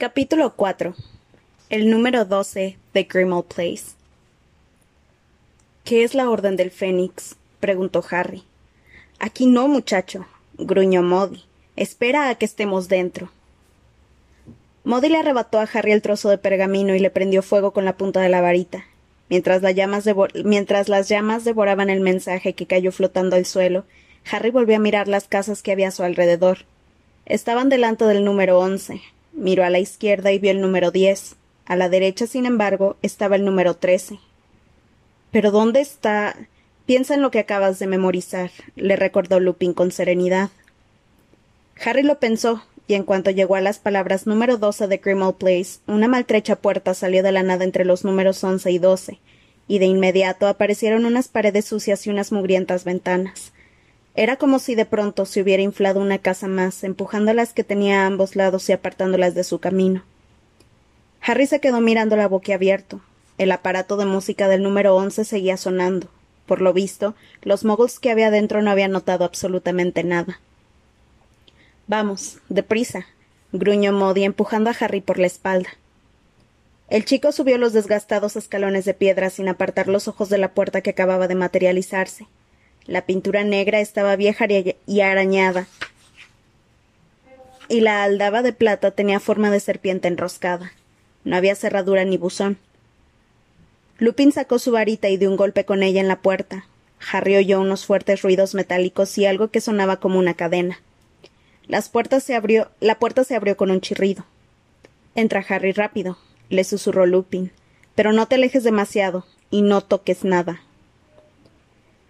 Capítulo 4 El número 12 de Grimmauld Place ¿Qué es la Orden del Fénix? preguntó Harry. Aquí no, muchacho, gruñó Modi. Espera a que estemos dentro. Modi le arrebató a Harry el trozo de pergamino y le prendió fuego con la punta de la varita. Mientras, mientras las llamas devoraban el mensaje que cayó flotando al suelo, Harry volvió a mirar las casas que había a su alrededor. Estaban delante del número once. Miró a la izquierda y vio el número diez. A la derecha, sin embargo, estaba el número trece. Pero ¿dónde está? Piensa en lo que acabas de memorizar, le recordó Lupin con serenidad. Harry lo pensó, y en cuanto llegó a las palabras número doce de Grimmauld Place, una maltrecha puerta salió de la nada entre los números once y doce, y de inmediato aparecieron unas paredes sucias y unas mugrientas ventanas. Era como si de pronto se hubiera inflado una casa más, empujando las que tenía a ambos lados y apartándolas de su camino. Harry se quedó mirando la boquiabierto. El aparato de música del número once seguía sonando. Por lo visto, los moguls que había dentro no habían notado absolutamente nada. Vamos, deprisa, gruñó Modi empujando a Harry por la espalda. El chico subió los desgastados escalones de piedra sin apartar los ojos de la puerta que acababa de materializarse. La pintura negra estaba vieja y arañada, y la aldaba de plata tenía forma de serpiente enroscada. No había cerradura ni buzón. Lupin sacó su varita y dio un golpe con ella en la puerta. Harry oyó unos fuertes ruidos metálicos y algo que sonaba como una cadena. Las puertas se abrió, la puerta se abrió con un chirrido. Entra Harry rápido, le susurró Lupin. Pero no te alejes demasiado y no toques nada.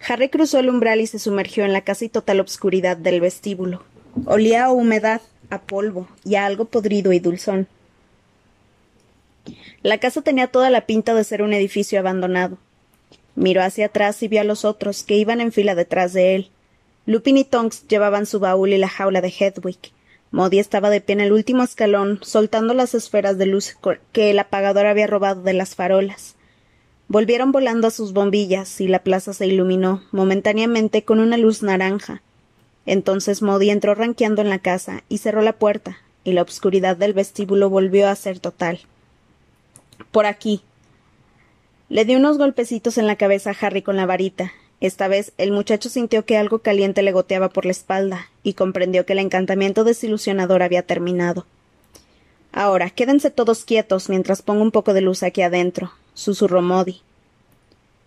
Harry cruzó el umbral y se sumergió en la casi total obscuridad del vestíbulo. Olía a humedad, a polvo y a algo podrido y dulzón. La casa tenía toda la pinta de ser un edificio abandonado. Miró hacia atrás y vio a los otros, que iban en fila detrás de él. Lupin y Tonks llevaban su baúl y la jaula de Hedwig. Modi estaba de pie en el último escalón, soltando las esferas de luz que el apagador había robado de las farolas. Volvieron volando a sus bombillas y la plaza se iluminó momentáneamente con una luz naranja. Entonces Modi entró ranqueando en la casa y cerró la puerta, y la obscuridad del vestíbulo volvió a ser total. Por aquí. Le dio unos golpecitos en la cabeza a Harry con la varita. Esta vez el muchacho sintió que algo caliente le goteaba por la espalda y comprendió que el encantamiento desilusionador había terminado. Ahora, quédense todos quietos mientras pongo un poco de luz aquí adentro, susurró Modi.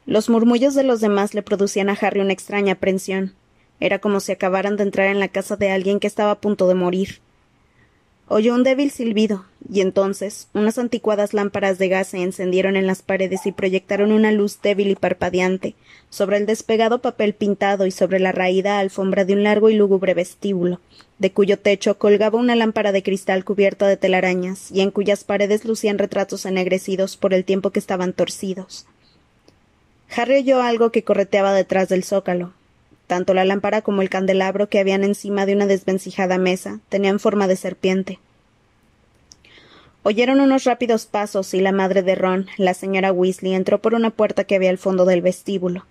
Los murmullos de los demás le producían a Harry una extraña aprensión. Era como si acabaran de entrar en la casa de alguien que estaba a punto de morir. Oyó un débil silbido, y entonces unas anticuadas lámparas de gas se encendieron en las paredes y proyectaron una luz débil y parpadeante sobre el despegado papel pintado y sobre la raída alfombra de un largo y lúgubre vestíbulo, de cuyo techo colgaba una lámpara de cristal cubierta de telarañas y en cuyas paredes lucían retratos ennegrecidos por el tiempo que estaban torcidos. Harry oyó algo que correteaba detrás del zócalo. Tanto la lámpara como el candelabro que habían encima de una desvencijada mesa tenían forma de serpiente. Oyeron unos rápidos pasos y la madre de Ron, la señora Weasley, entró por una puerta que había al fondo del vestíbulo.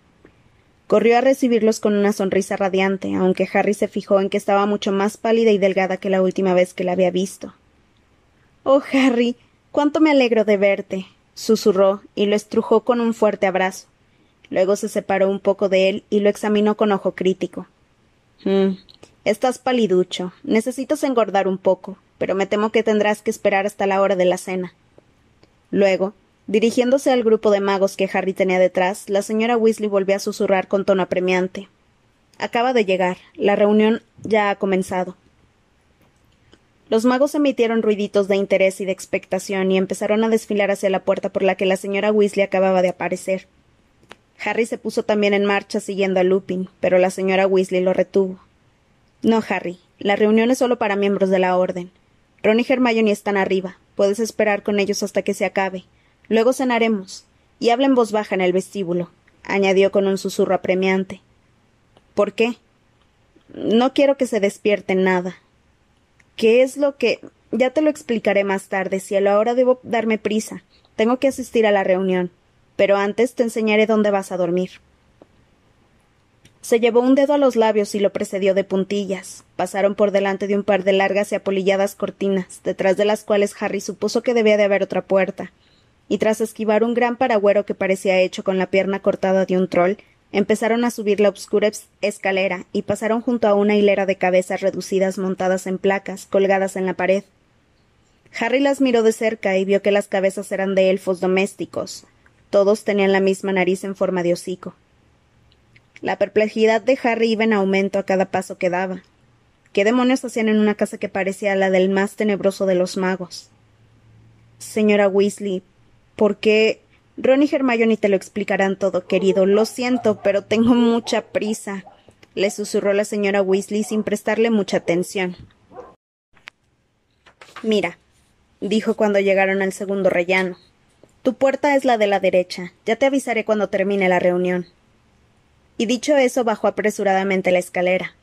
Corrió a recibirlos con una sonrisa radiante, aunque Harry se fijó en que estaba mucho más pálida y delgada que la última vez que la había visto. Oh, Harry, cuánto me alegro de verte, susurró y lo estrujó con un fuerte abrazo. Luego se separó un poco de él y lo examinó con ojo crítico. «Hm, estás paliducho. Necesitas engordar un poco, pero me temo que tendrás que esperar hasta la hora de la cena. Luego, dirigiéndose al grupo de magos que Harry tenía detrás, la señora Weasley volvió a susurrar con tono apremiante. Acaba de llegar. La reunión ya ha comenzado. Los magos emitieron ruiditos de interés y de expectación y empezaron a desfilar hacia la puerta por la que la señora Weasley acababa de aparecer. Harry se puso también en marcha siguiendo a Lupin, pero la señora Weasley lo retuvo. No, Harry, la reunión es solo para miembros de la Orden. Ron y Hermione están arriba. Puedes esperar con ellos hasta que se acabe. Luego cenaremos. Y habla en voz baja en el vestíbulo, añadió con un susurro apremiante. ¿Por qué? No quiero que se despierten nada. ¿Qué es lo que? Ya te lo explicaré más tarde, cielo. Ahora debo darme prisa. Tengo que asistir a la reunión pero antes te enseñaré dónde vas a dormir. Se llevó un dedo a los labios y lo precedió de puntillas. Pasaron por delante de un par de largas y apolilladas cortinas, detrás de las cuales Harry supuso que debía de haber otra puerta. Y tras esquivar un gran paragüero que parecía hecho con la pierna cortada de un troll, empezaron a subir la obscura escalera y pasaron junto a una hilera de cabezas reducidas montadas en placas, colgadas en la pared. Harry las miró de cerca y vio que las cabezas eran de elfos domésticos. Todos tenían la misma nariz en forma de hocico. La perplejidad de Harry iba en aumento a cada paso que daba. ¿Qué demonios hacían en una casa que parecía la del más tenebroso de los magos? Señora Weasley, ¿por qué? Ron y Hermione te lo explicarán todo, querido. Lo siento, pero tengo mucha prisa, le susurró la señora Weasley sin prestarle mucha atención. Mira, dijo cuando llegaron al segundo rellano. Tu puerta es la de la derecha. Ya te avisaré cuando termine la reunión y dicho eso bajó apresuradamente la escalera.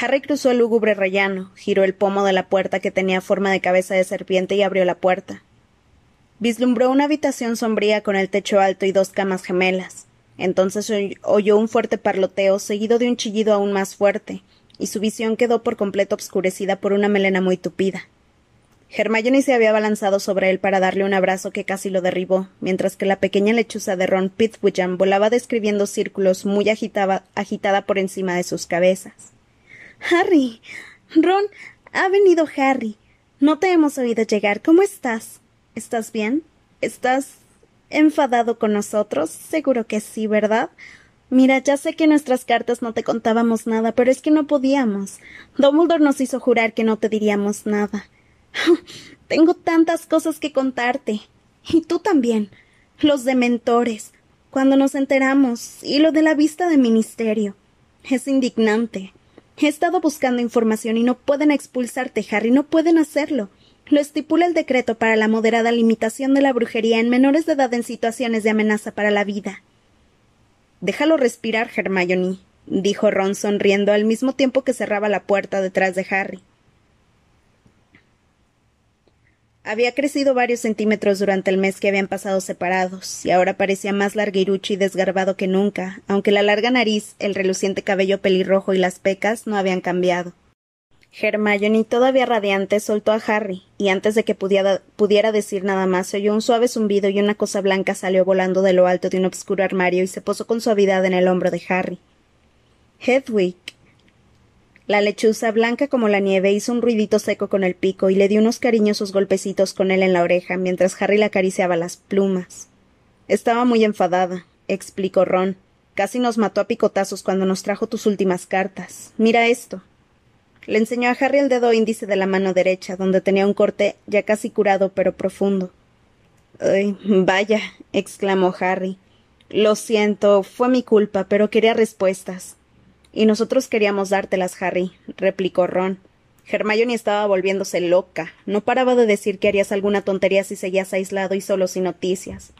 Harry cruzó el lúgubre rellano, giró el pomo de la puerta que tenía forma de cabeza de serpiente y abrió la puerta. Vislumbró una habitación sombría con el techo alto y dos camas gemelas. Entonces oyó un fuerte parloteo seguido de un chillido aún más fuerte, y su visión quedó por completo obscurecida por una melena muy tupida. Hermione se había abalanzado sobre él para darle un abrazo que casi lo derribó, mientras que la pequeña lechuza de Ron Pitwickham volaba describiendo círculos muy agitada por encima de sus cabezas. Harry. Ron. Ha venido Harry. No te hemos oído llegar. ¿Cómo estás? ¿Estás bien? ¿Estás enfadado con nosotros? Seguro que sí, ¿verdad? Mira, ya sé que en nuestras cartas no te contábamos nada, pero es que no podíamos. Dumbledore nos hizo jurar que no te diríamos nada. Tengo tantas cosas que contarte. Y tú también. Los dementores. Cuando nos enteramos. Y lo de la vista de ministerio. Es indignante. He estado buscando información y no pueden expulsarte, Harry. No pueden hacerlo. Lo estipula el decreto para la moderada limitación de la brujería en menores de edad en situaciones de amenaza para la vida. Déjalo respirar, Hermione, dijo Ron sonriendo al mismo tiempo que cerraba la puerta detrás de Harry. Había crecido varios centímetros durante el mes que habían pasado separados, y ahora parecía más larguirucho y desgarbado que nunca, aunque la larga nariz, el reluciente cabello pelirrojo y las pecas no habían cambiado. Hermione, todavía radiante, soltó a Harry, y antes de que pudiera, pudiera, decir nada más, se oyó un suave zumbido y una cosa blanca salió volando de lo alto de un obscuro armario y se posó con suavidad en el hombro de Harry. Hedwig, la lechuza, blanca como la nieve, hizo un ruidito seco con el pico y le dio unos cariñosos golpecitos con él en la oreja mientras Harry le acariciaba las plumas. Estaba muy enfadada, explicó Ron. Casi nos mató a picotazos cuando nos trajo tus últimas cartas. Mira esto. Le enseñó a Harry el dedo índice de la mano derecha, donde tenía un corte ya casi curado pero profundo. Ay, vaya, exclamó Harry. Lo siento, fue mi culpa, pero quería respuestas. Y nosotros queríamos dártelas, Harry, replicó Ron. Hermione estaba volviéndose loca. No paraba de decir que harías alguna tontería si seguías aislado y solo sin noticias.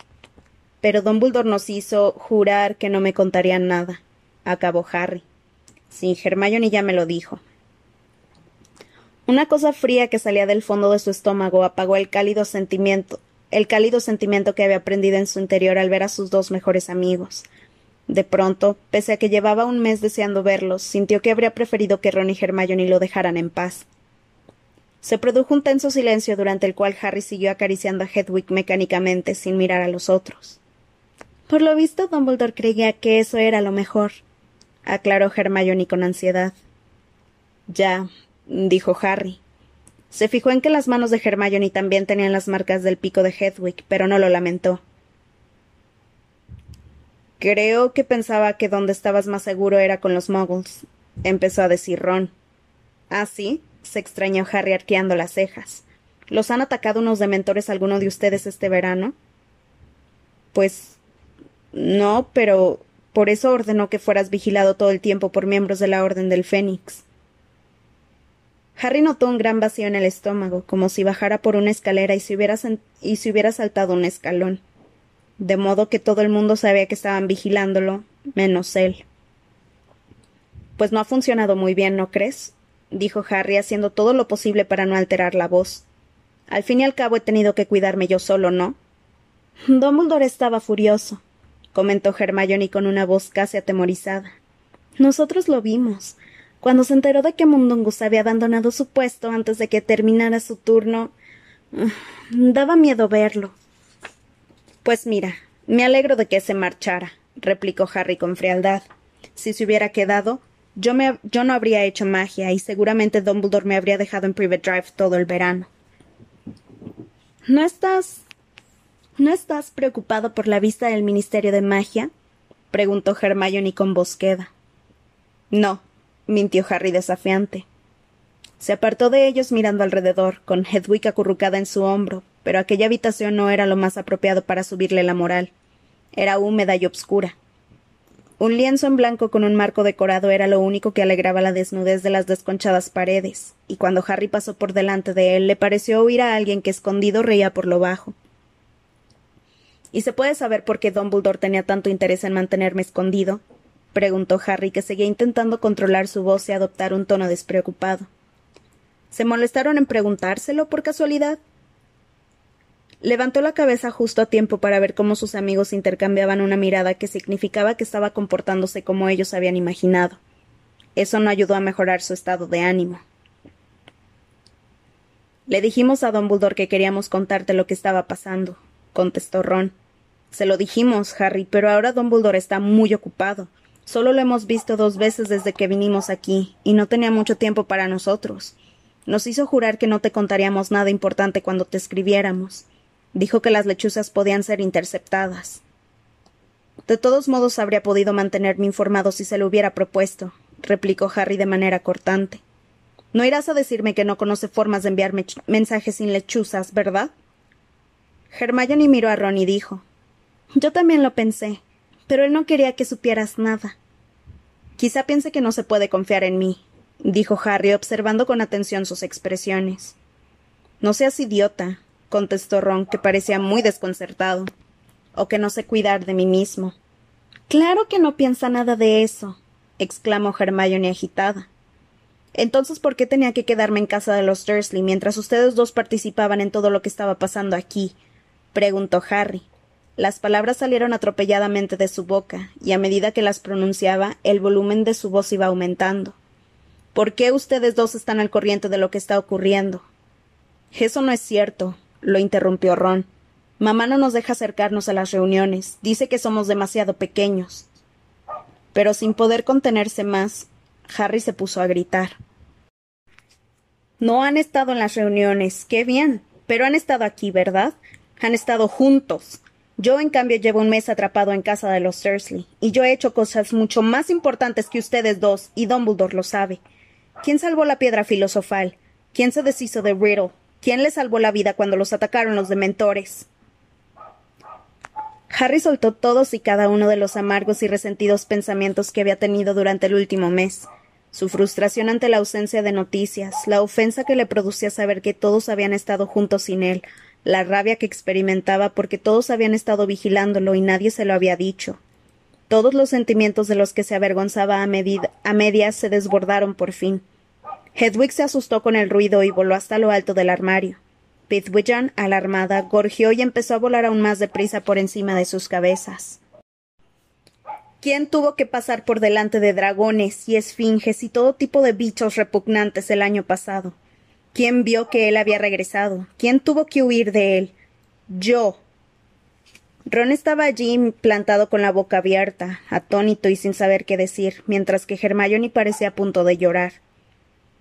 Pero Dumbledore nos hizo jurar que no me contarían nada, acabó Harry. Sí, Hermione ya me lo dijo. Una cosa fría que salía del fondo de su estómago apagó el cálido sentimiento, el cálido sentimiento que había aprendido en su interior al ver a sus dos mejores amigos. De pronto, pese a que llevaba un mes deseando verlos, sintió que habría preferido que Ron y Hermione lo dejaran en paz. Se produjo un tenso silencio durante el cual Harry siguió acariciando a Hedwig mecánicamente sin mirar a los otros. Por lo visto, Dumbledore creía que eso era lo mejor, aclaró Hermione con ansiedad. Ya, dijo Harry. Se fijó en que las manos de Hermione también tenían las marcas del pico de Hedwig, pero no lo lamentó. Creo que pensaba que donde estabas más seguro era con los muggles, empezó a decir Ron. ¿Ah, sí? se extrañó Harry arqueando las cejas. ¿Los han atacado unos dementores alguno de ustedes este verano? Pues no, pero por eso ordenó que fueras vigilado todo el tiempo por miembros de la Orden del Fénix. Harry notó un gran vacío en el estómago, como si bajara por una escalera y hubiera, y se hubiera saltado un escalón de modo que todo el mundo sabía que estaban vigilándolo, menos él. Pues no ha funcionado muy bien, ¿no crees? dijo Harry, haciendo todo lo posible para no alterar la voz. Al fin y al cabo he tenido que cuidarme yo solo, ¿no? Dumbledore estaba furioso, comentó Hermione con una voz casi atemorizada. Nosotros lo vimos. Cuando se enteró de que Mundungus había abandonado su puesto antes de que terminara su turno, daba miedo verlo. Pues mira, me alegro de que se marchara, replicó Harry con frialdad. Si se hubiera quedado, yo, me, yo no habría hecho magia y seguramente Dumbledore me habría dejado en Private Drive todo el verano. ¿No estás. ¿No estás preocupado por la vista del Ministerio de Magia? preguntó Hermione con voz queda. No, mintió Harry desafiante. Se apartó de ellos mirando alrededor, con Hedwig acurrucada en su hombro, pero aquella habitación no era lo más apropiado para subirle la moral. Era húmeda y obscura. Un lienzo en blanco con un marco decorado era lo único que alegraba la desnudez de las desconchadas paredes, y cuando Harry pasó por delante de él le pareció oír a alguien que escondido reía por lo bajo. ¿Y se puede saber por qué Dumbledore tenía tanto interés en mantenerme escondido? preguntó Harry, que seguía intentando controlar su voz y adoptar un tono despreocupado. ¿Se molestaron en preguntárselo por casualidad? Levantó la cabeza justo a tiempo para ver cómo sus amigos intercambiaban una mirada que significaba que estaba comportándose como ellos habían imaginado. Eso no ayudó a mejorar su estado de ánimo. Le dijimos a Don Buldor que queríamos contarte lo que estaba pasando, contestó Ron. Se lo dijimos, Harry, pero ahora Don Buldor está muy ocupado. Solo lo hemos visto dos veces desde que vinimos aquí, y no tenía mucho tiempo para nosotros. Nos hizo jurar que no te contaríamos nada importante cuando te escribiéramos. Dijo que las lechuzas podían ser interceptadas. De todos modos habría podido mantenerme informado si se lo hubiera propuesto, replicó Harry de manera cortante. No irás a decirme que no conoce formas de enviar mensajes sin lechuzas, ¿verdad? Hermione miró a Ron y dijo Yo también lo pensé, pero él no quería que supieras nada. Quizá piense que no se puede confiar en mí, dijo Harry observando con atención sus expresiones. No seas idiota, contestó Ron, que parecía muy desconcertado. O que no sé cuidar de mí mismo. Claro que no piensa nada de eso, exclamó Hermione agitada. Entonces, ¿por qué tenía que quedarme en casa de los Dursley mientras ustedes dos participaban en todo lo que estaba pasando aquí? preguntó Harry. Las palabras salieron atropelladamente de su boca, y a medida que las pronunciaba, el volumen de su voz iba aumentando. ¿Por qué ustedes dos están al corriente de lo que está ocurriendo? Eso no es cierto, lo interrumpió Ron. Mamá no nos deja acercarnos a las reuniones. Dice que somos demasiado pequeños. Pero sin poder contenerse más, Harry se puso a gritar. No han estado en las reuniones. Qué bien. Pero han estado aquí, ¿verdad? Han estado juntos. Yo, en cambio, llevo un mes atrapado en casa de los Dursley, y yo he hecho cosas mucho más importantes que ustedes dos, y Dumbledore lo sabe. ¿Quién salvó la piedra filosofal? ¿Quién se deshizo de Riddle? ¿Quién le salvó la vida cuando los atacaron los dementores? Harry soltó todos y cada uno de los amargos y resentidos pensamientos que había tenido durante el último mes. Su frustración ante la ausencia de noticias, la ofensa que le producía saber que todos habían estado juntos sin él, la rabia que experimentaba porque todos habían estado vigilándolo y nadie se lo había dicho. Todos los sentimientos de los que se avergonzaba a, a medias se desbordaron por fin. Hedwig se asustó con el ruido y voló hasta lo alto del armario. Pithwiggan, alarmada, gorgió y empezó a volar aún más deprisa por encima de sus cabezas. ¿Quién tuvo que pasar por delante de dragones y esfinges y todo tipo de bichos repugnantes el año pasado? ¿Quién vio que él había regresado? ¿Quién tuvo que huir de él? Yo. Ron estaba allí plantado con la boca abierta, atónito y sin saber qué decir, mientras que Hermione parecía a punto de llorar.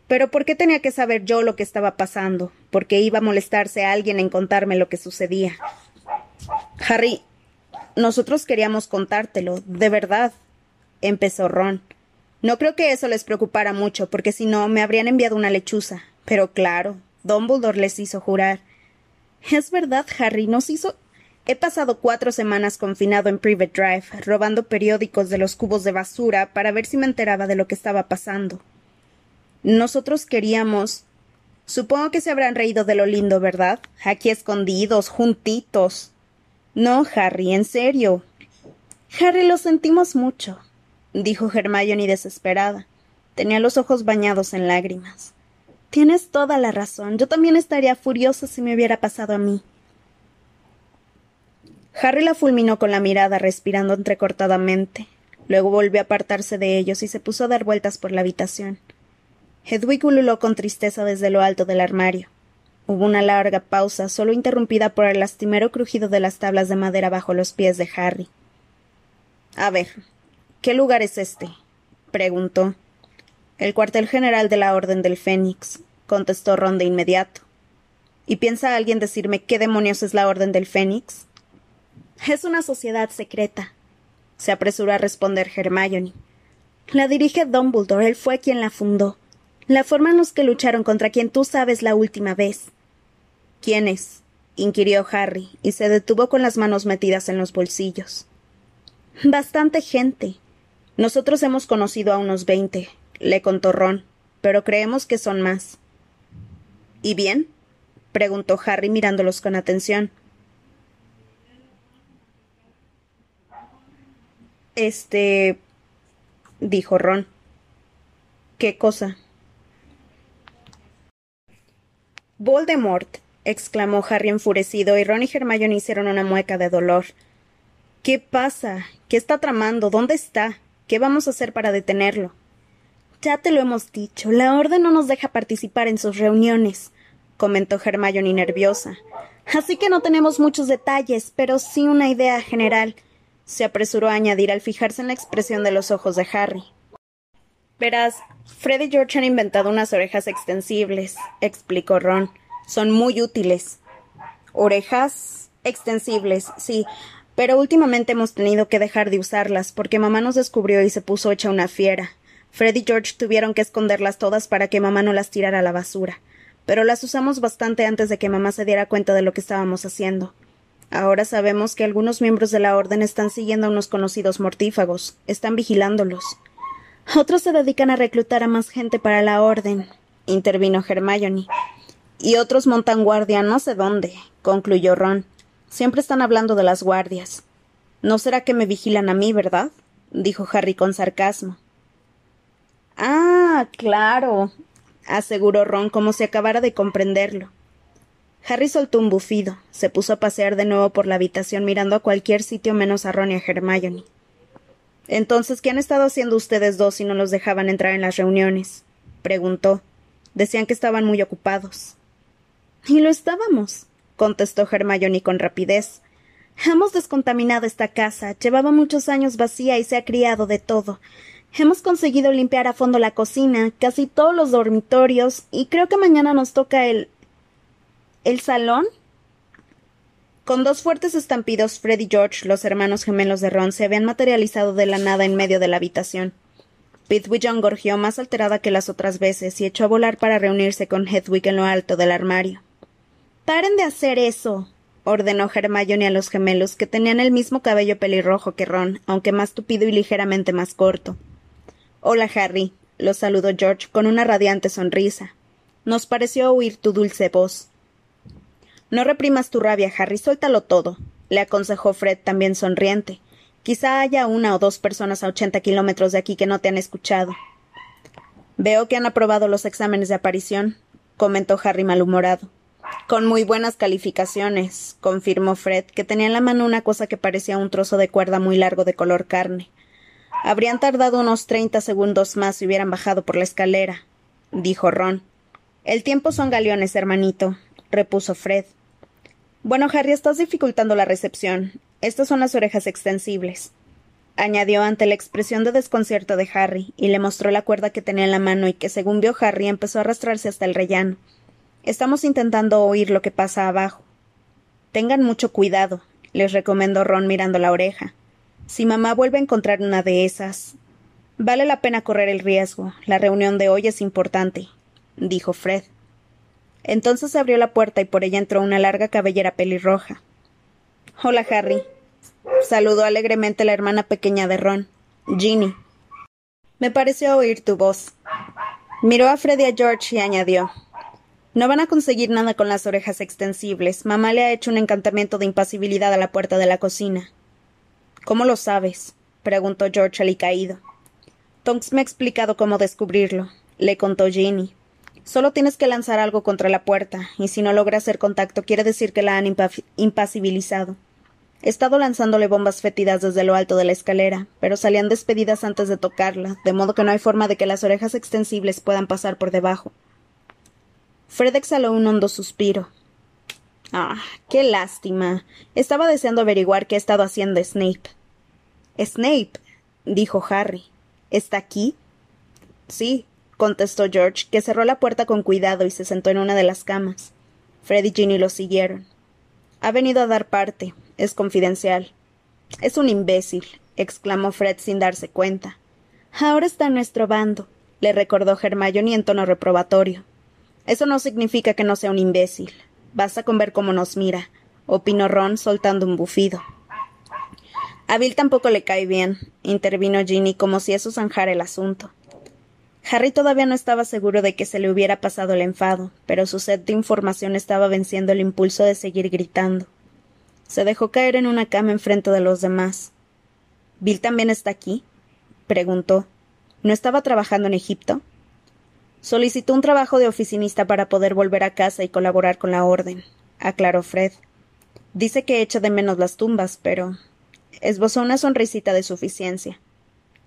Pero ¿por qué tenía que saber yo lo que estaba pasando? ¿Por qué iba a molestarse a alguien en contarme lo que sucedía? Harry, nosotros queríamos contártelo, de verdad, empezó Ron. No creo que eso les preocupara mucho, porque si no, me habrían enviado una lechuza. Pero claro, Dumbledore les hizo jurar. Es verdad, Harry, nos hizo. He pasado cuatro semanas confinado en Private Drive, robando periódicos de los cubos de basura para ver si me enteraba de lo que estaba pasando. Nosotros queríamos. Supongo que se habrán reído de lo lindo, ¿verdad? Aquí escondidos, juntitos. No, Harry, en serio. Harry, lo sentimos mucho, dijo Hermione desesperada. Tenía los ojos bañados en lágrimas. Tienes toda la razón. Yo también estaría furiosa si me hubiera pasado a mí. Harry la fulminó con la mirada, respirando entrecortadamente. Luego volvió a apartarse de ellos y se puso a dar vueltas por la habitación. Hedwig ululó con tristeza desde lo alto del armario. Hubo una larga pausa, solo interrumpida por el lastimero crujido de las tablas de madera bajo los pies de Harry. A ver, ¿qué lugar es este? preguntó. El cuartel general de la Orden del Fénix, contestó Ron de inmediato. ¿Y piensa alguien decirme qué demonios es la Orden del Fénix? Es una sociedad secreta, se apresuró a responder Hermione. La dirige Dumbledore, él fue quien la fundó. La forma en los que lucharon contra quien tú sabes la última vez. ¿Quién es? inquirió Harry, y se detuvo con las manos metidas en los bolsillos. Bastante gente. Nosotros hemos conocido a unos veinte, le contó Ron, pero creemos que son más. ¿Y bien? preguntó Harry mirándolos con atención. Este. dijo Ron. ¿Qué cosa? Voldemort. exclamó Harry enfurecido, y Ron y Hermione hicieron una mueca de dolor. ¿Qué pasa? ¿Qué está tramando? ¿Dónde está? ¿Qué vamos a hacer para detenerlo? Ya te lo hemos dicho. La Orden no nos deja participar en sus reuniones, comentó Hermione nerviosa. Así que no tenemos muchos detalles, pero sí una idea general. Se apresuró a añadir al fijarse en la expresión de los ojos de Harry. Verás, Fred y George han inventado unas orejas extensibles, explicó Ron. Son muy útiles. Orejas extensibles, sí, pero últimamente hemos tenido que dejar de usarlas porque mamá nos descubrió y se puso hecha una fiera. Fred y George tuvieron que esconderlas todas para que mamá no las tirara a la basura. Pero las usamos bastante antes de que mamá se diera cuenta de lo que estábamos haciendo. Ahora sabemos que algunos miembros de la Orden están siguiendo a unos conocidos mortífagos, están vigilándolos. Otros se dedican a reclutar a más gente para la Orden, intervino Hermione. Y otros montan guardia no sé dónde, concluyó Ron. Siempre están hablando de las guardias. No será que me vigilan a mí, ¿verdad? dijo Harry con sarcasmo. Ah, claro, aseguró Ron como si acabara de comprenderlo. Harry soltó un bufido, se puso a pasear de nuevo por la habitación mirando a cualquier sitio menos a Ron y a Hermione. Entonces, ¿qué han estado haciendo ustedes dos si no los dejaban entrar en las reuniones? preguntó. Decían que estaban muy ocupados. Y lo estábamos, contestó Hermione con rapidez. Hemos descontaminado esta casa, llevaba muchos años vacía y se ha criado de todo. Hemos conseguido limpiar a fondo la cocina, casi todos los dormitorios, y creo que mañana nos toca el. ¿El salón? Con dos fuertes estampidos, Fred y George, los hermanos gemelos de Ron, se habían materializado de la nada en medio de la habitación. Pidwig gorgió más alterada que las otras veces y echó a volar para reunirse con Hedwig en lo alto del armario. Paren de hacer eso, ordenó Hermione a los gemelos, que tenían el mismo cabello pelirrojo que Ron, aunque más tupido y ligeramente más corto. Hola, Harry, los saludó George con una radiante sonrisa. Nos pareció oír tu dulce voz. No reprimas tu rabia, Harry, suéltalo todo, le aconsejó Fred también sonriente. Quizá haya una o dos personas a ochenta kilómetros de aquí que no te han escuchado. Veo que han aprobado los exámenes de aparición, comentó Harry malhumorado. Con muy buenas calificaciones, confirmó Fred, que tenía en la mano una cosa que parecía un trozo de cuerda muy largo de color carne. Habrían tardado unos treinta segundos más si hubieran bajado por la escalera, dijo Ron. El tiempo son galeones, hermanito, repuso Fred. Bueno, Harry, estás dificultando la recepción. Estas son las orejas extensibles. añadió ante la expresión de desconcierto de Harry, y le mostró la cuerda que tenía en la mano y que, según vio Harry, empezó a arrastrarse hasta el rellano. Estamos intentando oír lo que pasa abajo. Tengan mucho cuidado, les recomendó Ron mirando la oreja. Si mamá vuelve a encontrar una de esas. Vale la pena correr el riesgo. La reunión de hoy es importante, dijo Fred. Entonces se abrió la puerta y por ella entró una larga cabellera pelirroja. Hola, Harry. Saludó alegremente la hermana pequeña de Ron, Ginny. Me pareció oír tu voz. Miró a Fred y a George y añadió No van a conseguir nada con las orejas extensibles. Mamá le ha hecho un encantamiento de impasibilidad a la puerta de la cocina. ¿Cómo lo sabes? preguntó George alicaído. Tonks me ha explicado cómo descubrirlo, le contó Ginny. Solo tienes que lanzar algo contra la puerta, y si no logra hacer contacto quiere decir que la han impasibilizado. He estado lanzándole bombas fétidas desde lo alto de la escalera, pero salían despedidas antes de tocarla, de modo que no hay forma de que las orejas extensibles puedan pasar por debajo. Fred exhaló un hondo suspiro. Ah, qué lástima. Estaba deseando averiguar qué ha estado haciendo Snape. Snape, dijo Harry. ¿Está aquí? Sí, contestó George, que cerró la puerta con cuidado y se sentó en una de las camas. Fred y Ginny lo siguieron. Ha venido a dar parte, es confidencial. Es un imbécil, exclamó Fred sin darse cuenta. Ahora está en nuestro bando, le recordó Hermione en tono reprobatorio. Eso no significa que no sea un imbécil. Basta con ver cómo nos mira, opinó Ron soltando un bufido. A Bill tampoco le cae bien, intervino Ginny como si eso zanjara el asunto. Harry todavía no estaba seguro de que se le hubiera pasado el enfado, pero su sed de información estaba venciendo el impulso de seguir gritando. Se dejó caer en una cama enfrente de los demás. ¿Bill también está aquí? preguntó. ¿No estaba trabajando en Egipto? Solicitó un trabajo de oficinista para poder volver a casa y colaborar con la orden, aclaró Fred. Dice que echa de menos las tumbas, pero. esbozó una sonrisita de suficiencia.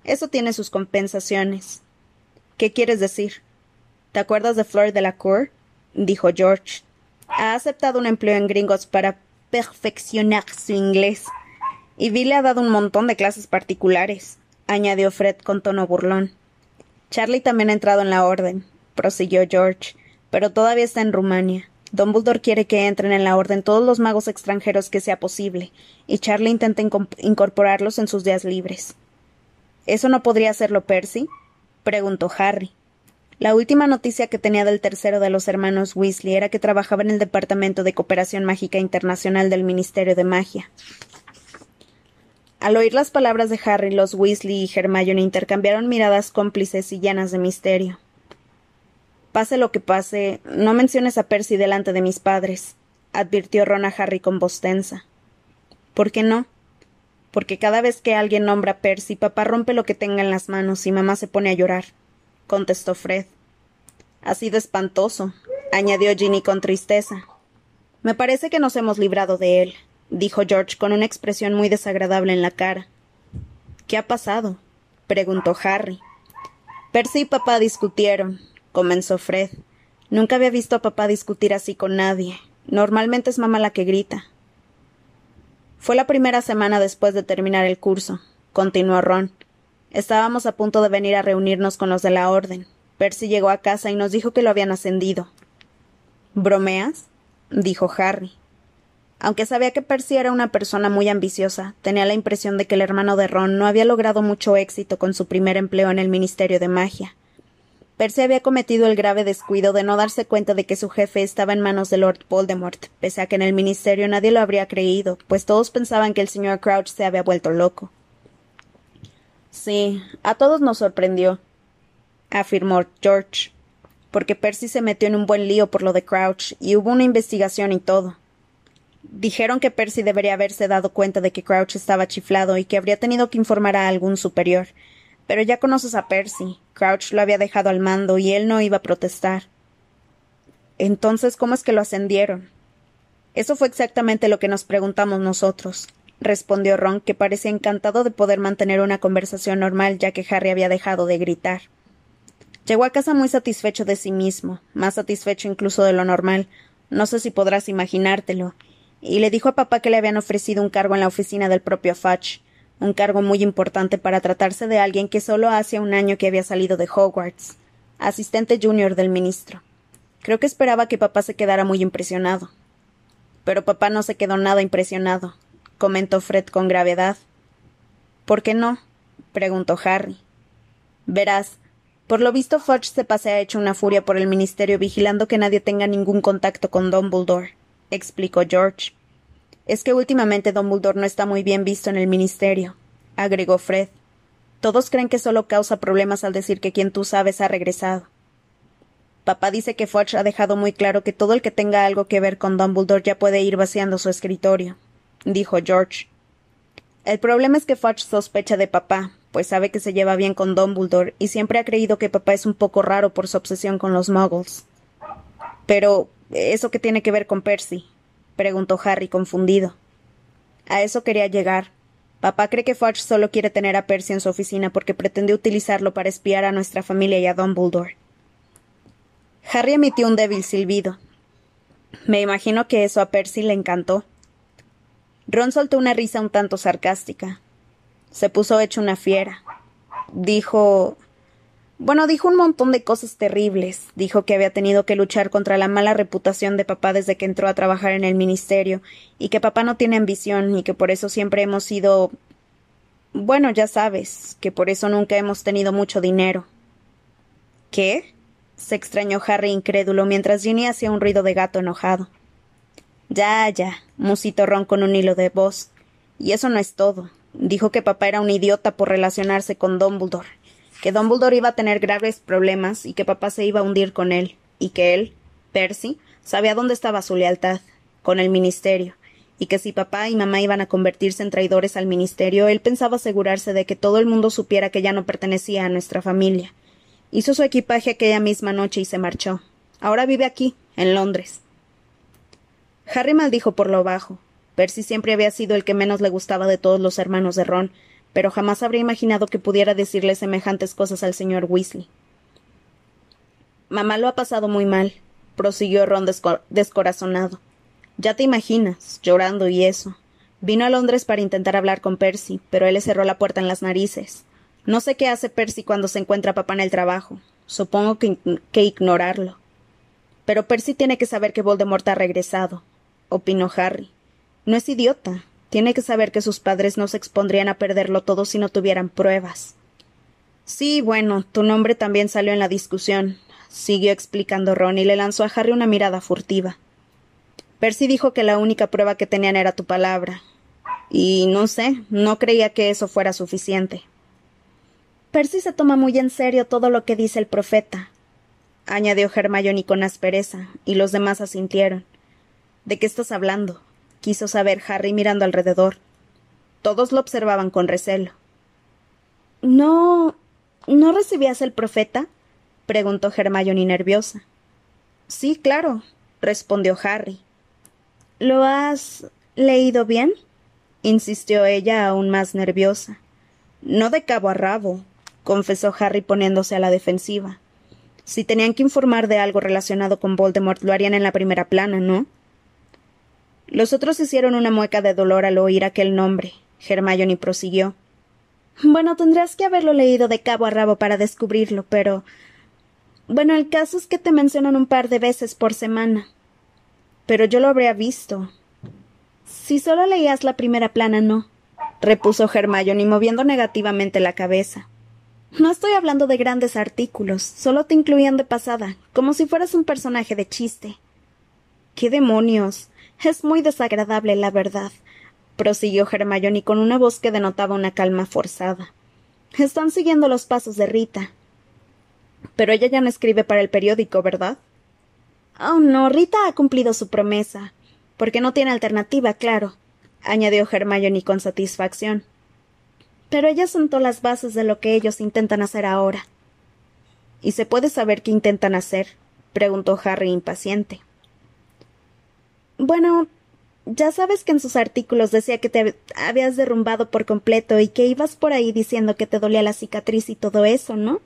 Eso tiene sus compensaciones. ¿Qué quieres decir? ¿Te acuerdas de Flor de la Cour? dijo George. Ha aceptado un empleo en Gringos para perfeccionar su inglés. Y Bill le ha dado un montón de clases particulares, añadió Fred con tono burlón. Charlie también ha entrado en la orden, prosiguió George, pero todavía está en Rumania. Dumbledore quiere que entren en la orden todos los magos extranjeros que sea posible, y Charlie intenta incorporarlos en sus días libres. ¿Eso no podría hacerlo Percy? Preguntó Harry. La última noticia que tenía del tercero de los hermanos Weasley era que trabajaba en el Departamento de Cooperación Mágica Internacional del Ministerio de Magia. Al oír las palabras de Harry, los Weasley y Hermione intercambiaron miradas cómplices y llenas de misterio. Pase lo que pase, no menciones a Percy delante de mis padres, advirtió Ron a Harry con voz tensa. ¿Por qué no? Porque cada vez que alguien nombra a Percy, papá rompe lo que tenga en las manos y mamá se pone a llorar contestó Fred. Ha sido espantoso, añadió Ginny con tristeza. Me parece que nos hemos librado de él, dijo George con una expresión muy desagradable en la cara. ¿Qué ha pasado? preguntó Harry. Percy y papá discutieron, comenzó Fred. Nunca había visto a papá discutir así con nadie. Normalmente es mamá la que grita. Fue la primera semana después de terminar el curso, continuó Ron, Estábamos a punto de venir a reunirnos con los de la orden. Percy llegó a casa y nos dijo que lo habían ascendido. ¿Bromeas? dijo Harry. Aunque sabía que Percy era una persona muy ambiciosa, tenía la impresión de que el hermano de Ron no había logrado mucho éxito con su primer empleo en el Ministerio de Magia. Percy había cometido el grave descuido de no darse cuenta de que su jefe estaba en manos de Lord Voldemort, pese a que en el Ministerio nadie lo habría creído, pues todos pensaban que el señor Crouch se había vuelto loco. Sí, a todos nos sorprendió, afirmó George, porque Percy se metió en un buen lío por lo de Crouch y hubo una investigación y todo. Dijeron que Percy debería haberse dado cuenta de que Crouch estaba chiflado y que habría tenido que informar a algún superior. Pero ya conoces a Percy. Crouch lo había dejado al mando y él no iba a protestar. Entonces, ¿cómo es que lo ascendieron? Eso fue exactamente lo que nos preguntamos nosotros respondió Ron, que parecía encantado de poder mantener una conversación normal ya que Harry había dejado de gritar. Llegó a casa muy satisfecho de sí mismo, más satisfecho incluso de lo normal, no sé si podrás imaginártelo, y le dijo a papá que le habían ofrecido un cargo en la oficina del propio Fudge, un cargo muy importante para tratarse de alguien que solo hace un año que había salido de Hogwarts, asistente junior del ministro. Creo que esperaba que papá se quedara muy impresionado. Pero papá no se quedó nada impresionado comentó Fred con gravedad. ¿Por qué no? preguntó Harry. Verás, por lo visto Fudge se pasea hecho una furia por el ministerio vigilando que nadie tenga ningún contacto con Dumbledore, explicó George. Es que últimamente Dumbledore no está muy bien visto en el ministerio, agregó Fred. Todos creen que solo causa problemas al decir que quien tú sabes ha regresado. Papá dice que Fudge ha dejado muy claro que todo el que tenga algo que ver con Dumbledore ya puede ir vaciando su escritorio dijo George. El problema es que Fudge sospecha de papá, pues sabe que se lleva bien con Dumbledore y siempre ha creído que papá es un poco raro por su obsesión con los muggles. Pero, ¿eso qué tiene que ver con Percy? Preguntó Harry confundido. A eso quería llegar. Papá cree que Fudge solo quiere tener a Percy en su oficina porque pretende utilizarlo para espiar a nuestra familia y a Dumbledore. Harry emitió un débil silbido. Me imagino que eso a Percy le encantó. Ron soltó una risa un tanto sarcástica. Se puso hecho una fiera. Dijo. Bueno, dijo un montón de cosas terribles. Dijo que había tenido que luchar contra la mala reputación de papá desde que entró a trabajar en el ministerio, y que papá no tiene ambición, y que por eso siempre hemos sido. Bueno, ya sabes, que por eso nunca hemos tenido mucho dinero. ¿Qué? se extrañó Harry incrédulo mientras Ginny hacía un ruido de gato enojado. Ya, ya, musitó Ron con un hilo de voz. Y eso no es todo. Dijo que papá era un idiota por relacionarse con Dumbledore, que Dumbledore iba a tener graves problemas y que papá se iba a hundir con él, y que él, Percy, sabía dónde estaba su lealtad, con el ministerio, y que si papá y mamá iban a convertirse en traidores al ministerio, él pensaba asegurarse de que todo el mundo supiera que ya no pertenecía a nuestra familia. Hizo su equipaje aquella misma noche y se marchó. Ahora vive aquí, en Londres. Harry maldijo por lo bajo. Percy siempre había sido el que menos le gustaba de todos los hermanos de Ron, pero jamás habría imaginado que pudiera decirle semejantes cosas al señor Weasley. Mamá lo ha pasado muy mal, prosiguió Ron descorazonado. Ya te imaginas, llorando y eso. Vino a Londres para intentar hablar con Percy, pero él le cerró la puerta en las narices. No sé qué hace Percy cuando se encuentra papá en el trabajo. Supongo que, que ignorarlo. Pero Percy tiene que saber que Voldemort ha regresado, opinó Harry. No es idiota. Tiene que saber que sus padres no se expondrían a perderlo todo si no tuvieran pruebas. Sí, bueno, tu nombre también salió en la discusión, siguió explicando Ron y le lanzó a Harry una mirada furtiva. Percy dijo que la única prueba que tenían era tu palabra. Y no sé, no creía que eso fuera suficiente. Percy se toma muy en serio todo lo que dice el profeta, añadió Hermione con aspereza, y los demás asintieron. ¿De qué estás hablando? Quiso saber Harry mirando alrededor. Todos lo observaban con recelo. ¿No. ¿No recibías el profeta? preguntó Hermione nerviosa. Sí, claro, respondió Harry. ¿Lo has leído bien? insistió ella aún más nerviosa. No de cabo a rabo, confesó Harry poniéndose a la defensiva. Si tenían que informar de algo relacionado con Voldemort, lo harían en la primera plana, ¿no? Los otros hicieron una mueca de dolor al oír aquel nombre. Hermione prosiguió. Bueno, tendrás que haberlo leído de cabo a rabo para descubrirlo, pero. Bueno, el caso es que te mencionan un par de veces por semana. Pero yo lo habría visto. Si solo leías la primera plana, no, repuso Hermione moviendo negativamente la cabeza. No estoy hablando de grandes artículos, solo te incluían de pasada, como si fueras un personaje de chiste. ¿Qué demonios? Es muy desagradable, la verdad, prosiguió Hermione con una voz que denotaba una calma forzada. Están siguiendo los pasos de Rita. Pero ella ya no escribe para el periódico, ¿verdad? Oh, no, Rita ha cumplido su promesa. Porque no tiene alternativa, claro, añadió Hermione con satisfacción. Pero ella sentó las bases de lo que ellos intentan hacer ahora. ¿Y se puede saber qué intentan hacer? preguntó Harry impaciente. Bueno, ya sabes que en sus artículos decía que te habías derrumbado por completo y que ibas por ahí diciendo que te dolía la cicatriz y todo eso, ¿no?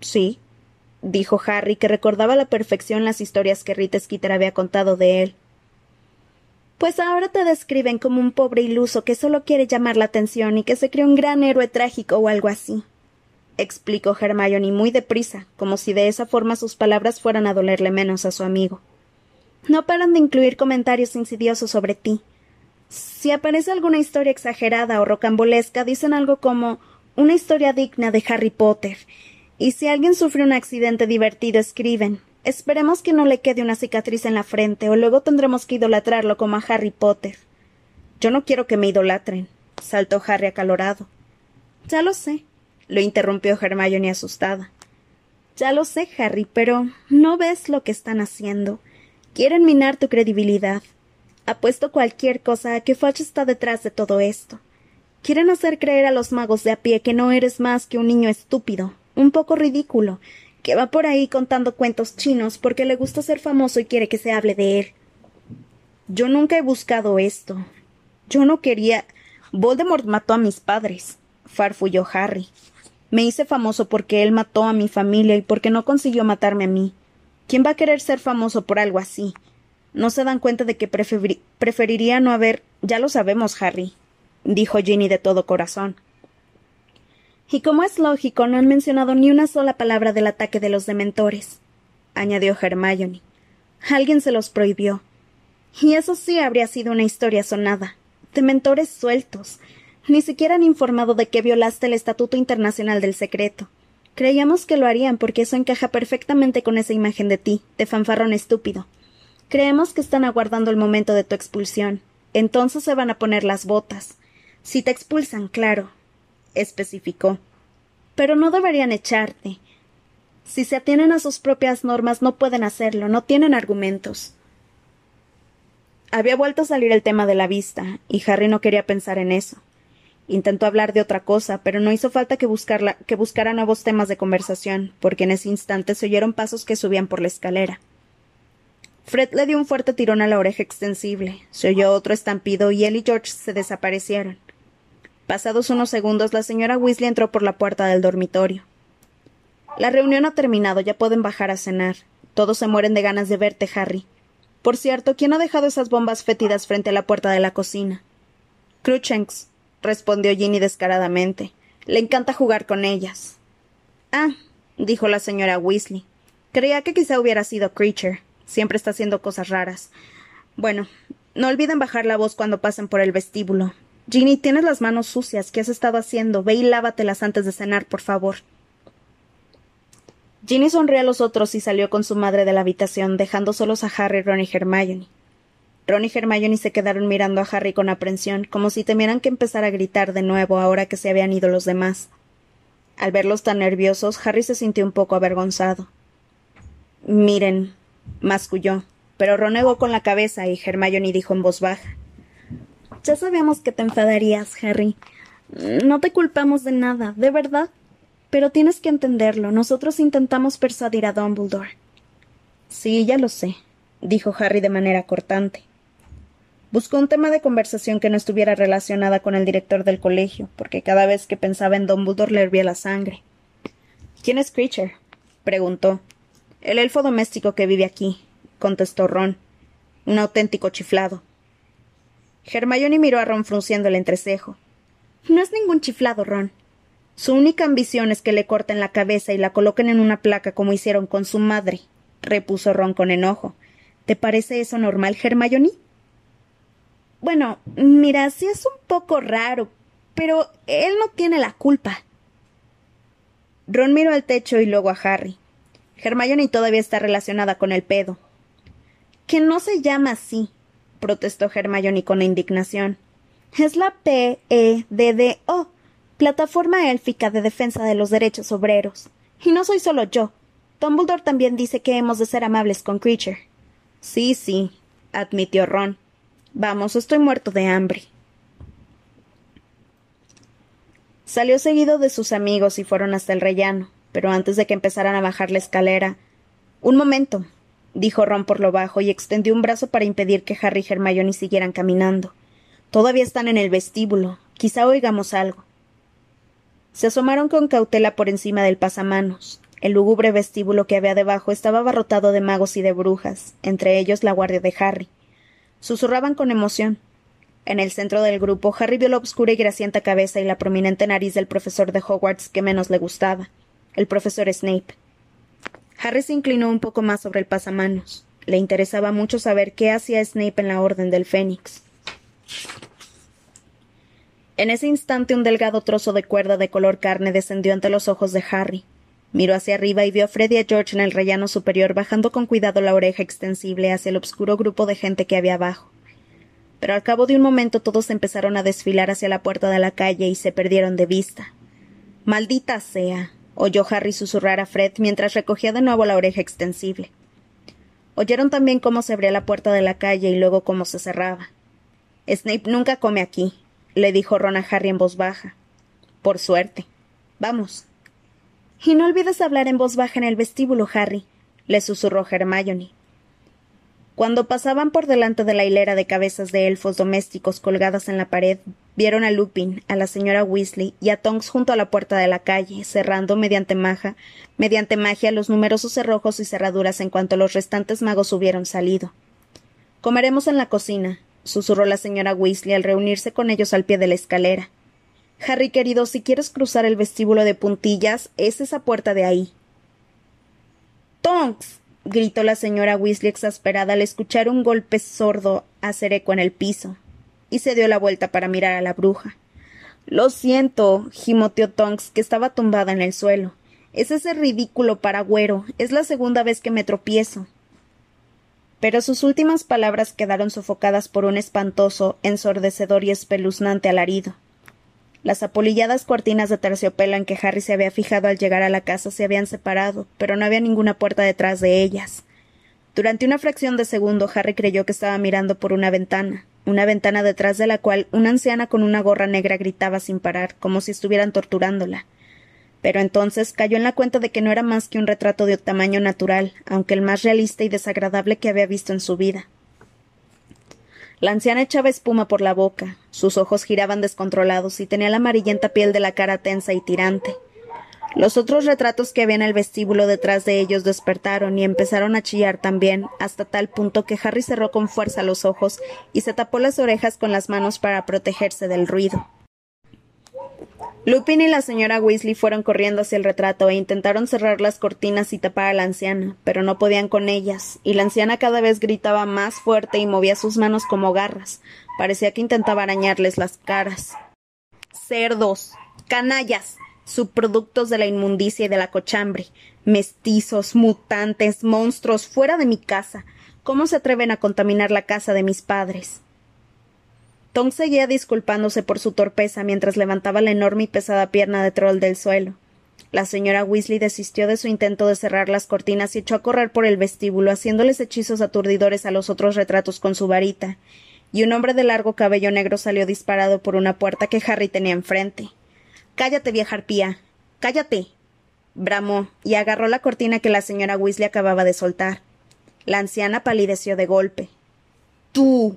Sí, dijo Harry, que recordaba a la perfección las historias que Rita Skeeter había contado de él. Pues ahora te describen como un pobre iluso que solo quiere llamar la atención y que se cree un gran héroe trágico o algo así. explicó Hermione muy deprisa, como si de esa forma sus palabras fueran a dolerle menos a su amigo. No paran de incluir comentarios insidiosos sobre ti. Si aparece alguna historia exagerada o rocambolesca, dicen algo como una historia digna de Harry Potter. Y si alguien sufre un accidente divertido, escriben Esperemos que no le quede una cicatriz en la frente, o luego tendremos que idolatrarlo como a Harry Potter. Yo no quiero que me idolatren, saltó Harry acalorado. Ya lo sé, lo interrumpió Hermione asustada. Ya lo sé, Harry, pero no ves lo que están haciendo. Quieren minar tu credibilidad. Apuesto cualquier cosa a que Fudge está detrás de todo esto. Quieren hacer creer a los magos de a pie que no eres más que un niño estúpido, un poco ridículo, que va por ahí contando cuentos chinos porque le gusta ser famoso y quiere que se hable de él. Yo nunca he buscado esto, Yo no quería. Voldemort mató a mis padres, farfulló Harry. Me hice famoso porque él mató a mi familia y porque no consiguió matarme a mí. ¿Quién va a querer ser famoso por algo así? ¿No se dan cuenta de que preferiría no haber. Ya lo sabemos, Harry, dijo Ginny de todo corazón. Y como es lógico, no han mencionado ni una sola palabra del ataque de los dementores, añadió Hermione. Alguien se los prohibió. Y eso sí habría sido una historia sonada. Dementores sueltos. Ni siquiera han informado de que violaste el Estatuto Internacional del Secreto. Creíamos que lo harían porque eso encaja perfectamente con esa imagen de ti, de fanfarrón estúpido. Creemos que están aguardando el momento de tu expulsión. Entonces se van a poner las botas. Si te expulsan, claro, especificó. Pero no deberían echarte. Si se atienen a sus propias normas, no pueden hacerlo, no tienen argumentos. Había vuelto a salir el tema de la vista, y Harry no quería pensar en eso. Intentó hablar de otra cosa, pero no hizo falta que, que buscara nuevos temas de conversación, porque en ese instante se oyeron pasos que subían por la escalera. Fred le dio un fuerte tirón a la oreja extensible. Se oyó otro estampido y él y George se desaparecieron. Pasados unos segundos, la señora Weasley entró por la puerta del dormitorio. La reunión ha terminado, ya pueden bajar a cenar. Todos se mueren de ganas de verte, Harry. Por cierto, ¿quién ha dejado esas bombas fétidas frente a la puerta de la cocina? Respondió Ginny descaradamente. Le encanta jugar con ellas. Ah, dijo la señora Weasley. Creía que quizá hubiera sido Creature. Siempre está haciendo cosas raras. Bueno, no olviden bajar la voz cuando pasen por el vestíbulo. Ginny, tienes las manos sucias. ¿Qué has estado haciendo? Ve y lávatelas antes de cenar, por favor. Ginny sonrió a los otros y salió con su madre de la habitación, dejando solos a Harry, Ron y Hermione. Ron y Hermione se quedaron mirando a Harry con aprensión, como si temieran que empezara a gritar de nuevo ahora que se habían ido los demás. Al verlos tan nerviosos, Harry se sintió un poco avergonzado. Miren, masculló, pero ronegó con la cabeza y Hermione dijo en voz baja. Ya sabíamos que te enfadarías, Harry. No te culpamos de nada, de verdad. Pero tienes que entenderlo. Nosotros intentamos persuadir a Dumbledore. Sí, ya lo sé, dijo Harry de manera cortante. Buscó un tema de conversación que no estuviera relacionada con el director del colegio, porque cada vez que pensaba en Dumbledore le hervía la sangre. ¿Quién es Creature? preguntó. El elfo doméstico que vive aquí, contestó Ron. Un auténtico chiflado. Hermione miró a Ron frunciendo el entrecejo. No es ningún chiflado, Ron. Su única ambición es que le corten la cabeza y la coloquen en una placa como hicieron con su madre, repuso Ron con enojo. ¿Te parece eso normal, Hermione? Bueno, mira, sí es un poco raro, pero él no tiene la culpa. Ron miró al techo y luego a Harry. Hermione todavía está relacionada con el pedo. Que no se llama así, protestó Hermione con indignación. Es la P-E-D-D-O, Plataforma Élfica de Defensa de los Derechos Obreros. Y no soy solo yo. Dumbledore también dice que hemos de ser amables con Creature. Sí, sí, admitió Ron. Vamos, estoy muerto de hambre. Salió seguido de sus amigos y fueron hasta el rellano pero antes de que empezaran a bajar la escalera. Un momento, dijo Ron por lo bajo y extendió un brazo para impedir que Harry y Hermione siguieran caminando. Todavía están en el vestíbulo. Quizá oigamos algo. Se asomaron con cautela por encima del pasamanos. El lúgubre vestíbulo que había debajo estaba abarrotado de magos y de brujas, entre ellos la guardia de Harry. Susurraban con emoción. En el centro del grupo, Harry vio la obscura y grasienta cabeza y la prominente nariz del profesor de Hogwarts que menos le gustaba el profesor Snape. Harry se inclinó un poco más sobre el pasamanos. Le interesaba mucho saber qué hacía Snape en la Orden del Fénix. En ese instante un delgado trozo de cuerda de color carne descendió ante los ojos de Harry. Miró hacia arriba y vio a Fred y a George en el rellano superior bajando con cuidado la oreja extensible hacia el obscuro grupo de gente que había abajo. Pero al cabo de un momento todos empezaron a desfilar hacia la puerta de la calle y se perdieron de vista. Maldita sea oyó Harry susurrar a Fred mientras recogía de nuevo la oreja extensible. Oyeron también cómo se abría la puerta de la calle y luego cómo se cerraba. Snape nunca come aquí, le dijo Ron a Harry en voz baja. Por suerte. Vamos. Y no olvides hablar en voz baja en el vestíbulo, Harry, le susurró Hermione. Cuando pasaban por delante de la hilera de cabezas de elfos domésticos colgadas en la pared, vieron a Lupin, a la señora Weasley y a Tonks junto a la puerta de la calle, cerrando mediante, maja, mediante magia los numerosos cerrojos y cerraduras en cuanto los restantes magos hubieron salido. Comeremos en la cocina, susurró la señora Weasley al reunirse con ellos al pie de la escalera. Harry querido, si quieres cruzar el vestíbulo de puntillas, es esa puerta de ahí. Tonks gritó la señora Weasley exasperada al escuchar un golpe sordo hacer eco en el piso, y se dio la vuelta para mirar a la bruja. Lo siento, gimoteó Tonks, que estaba tumbada en el suelo. Es ese ridículo paragüero. Es la segunda vez que me tropiezo. Pero sus últimas palabras quedaron sofocadas por un espantoso, ensordecedor y espeluznante alarido. Las apolilladas cortinas de terciopelo en que Harry se había fijado al llegar a la casa se habían separado, pero no había ninguna puerta detrás de ellas. Durante una fracción de segundo Harry creyó que estaba mirando por una ventana, una ventana detrás de la cual una anciana con una gorra negra gritaba sin parar, como si estuvieran torturándola. Pero entonces cayó en la cuenta de que no era más que un retrato de tamaño natural, aunque el más realista y desagradable que había visto en su vida. La anciana echaba espuma por la boca, sus ojos giraban descontrolados y tenía la amarillenta piel de la cara tensa y tirante. Los otros retratos que había en el vestíbulo detrás de ellos despertaron y empezaron a chillar también, hasta tal punto que Harry cerró con fuerza los ojos y se tapó las orejas con las manos para protegerse del ruido. Lupin y la señora Weasley fueron corriendo hacia el retrato e intentaron cerrar las cortinas y tapar a la anciana, pero no podían con ellas, y la anciana cada vez gritaba más fuerte y movía sus manos como garras. Parecía que intentaba arañarles las caras. Cerdos, canallas, subproductos de la inmundicia y de la cochambre, mestizos, mutantes, monstruos, fuera de mi casa. ¿Cómo se atreven a contaminar la casa de mis padres? Tom seguía disculpándose por su torpeza mientras levantaba la enorme y pesada pierna de troll del suelo. La señora Weasley desistió de su intento de cerrar las cortinas y echó a correr por el vestíbulo, haciéndoles hechizos aturdidores a los otros retratos con su varita, y un hombre de largo cabello negro salió disparado por una puerta que Harry tenía enfrente. Cállate, vieja arpía. Cállate. bramó, y agarró la cortina que la señora Weasley acababa de soltar. La anciana palideció de golpe. Tú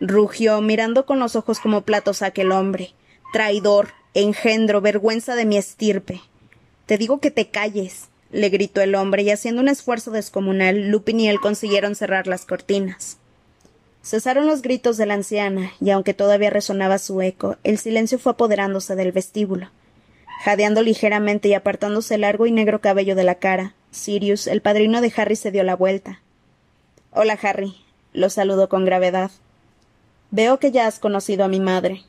rugió, mirando con los ojos como platos a aquel hombre. Traidor, engendro, vergüenza de mi estirpe. Te digo que te calles, le gritó el hombre, y haciendo un esfuerzo descomunal, Lupin y él consiguieron cerrar las cortinas. Cesaron los gritos de la anciana, y aunque todavía resonaba su eco, el silencio fue apoderándose del vestíbulo. Jadeando ligeramente y apartándose el largo y negro cabello de la cara, Sirius, el padrino de Harry, se dio la vuelta. Hola, Harry, lo saludó con gravedad. Veo que ya has conocido a mi madre.